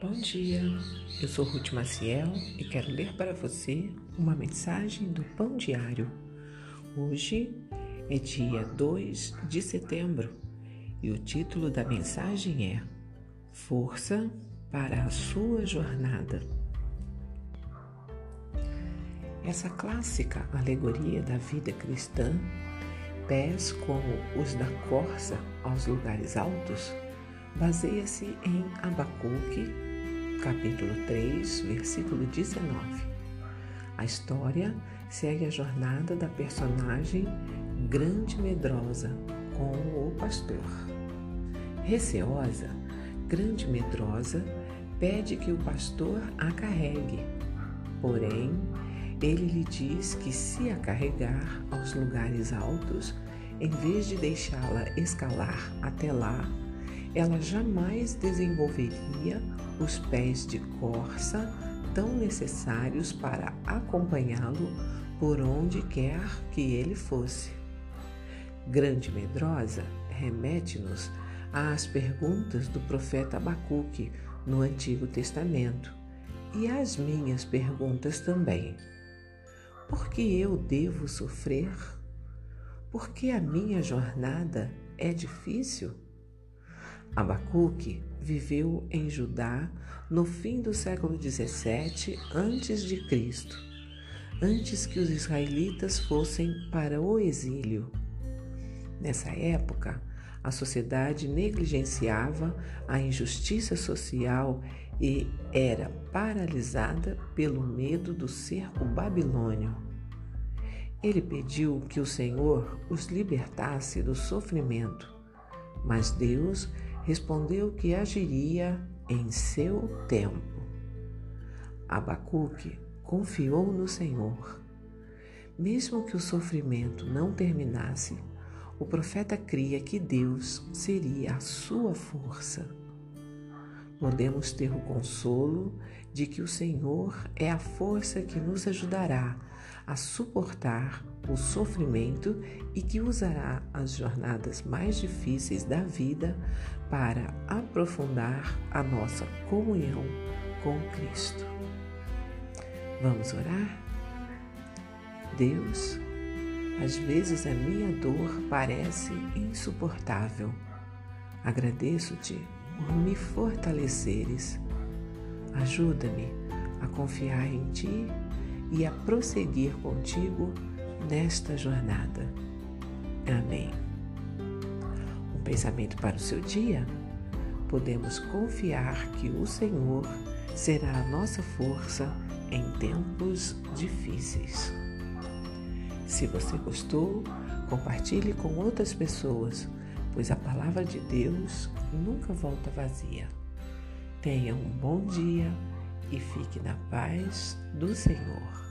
Bom dia, eu sou Ruth Maciel e quero ler para você uma mensagem do Pão Diário. Hoje é dia 2 de setembro e o título da mensagem é Força para a sua jornada. Essa clássica alegoria da vida cristã, pés como os da corça aos lugares altos, baseia-se em Abacuque, capítulo 3, versículo 19. A história segue a jornada da personagem grande medrosa com o pastor. Receosa, grande medrosa pede que o pastor a carregue. Porém, ele lhe diz que se a carregar aos lugares altos, em vez de deixá-la escalar até lá, ela jamais desenvolveria os pés de corça tão necessários para acompanhá-lo por onde quer que ele fosse. Grande Medrosa remete-nos às perguntas do profeta Abacuque no Antigo Testamento e às minhas perguntas também. Por que eu devo sofrer? Por que a minha jornada é difícil? Abacuque viveu em Judá no fim do século 17 a.C., antes que os israelitas fossem para o exílio. Nessa época, a sociedade negligenciava a injustiça social e era paralisada pelo medo do cerco babilônio. Ele pediu que o Senhor os libertasse do sofrimento, mas Deus respondeu que agiria em seu tempo. Abacuque confiou no Senhor. Mesmo que o sofrimento não terminasse, o profeta cria que Deus seria a sua força. Podemos ter o consolo de que o Senhor é a força que nos ajudará a suportar o sofrimento e que usará as jornadas mais difíceis da vida para aprofundar a nossa comunhão com Cristo. Vamos orar? Deus, às vezes a minha dor parece insuportável. Agradeço-te por me fortaleceres. Ajuda-me a confiar em Ti e a prosseguir contigo nesta jornada. Amém. Um pensamento para o seu dia? Podemos confiar que o Senhor será a nossa força em tempos difíceis. Se você gostou, compartilhe com outras pessoas, pois a palavra de Deus nunca volta vazia. Tenha um bom dia e fique na paz do Senhor.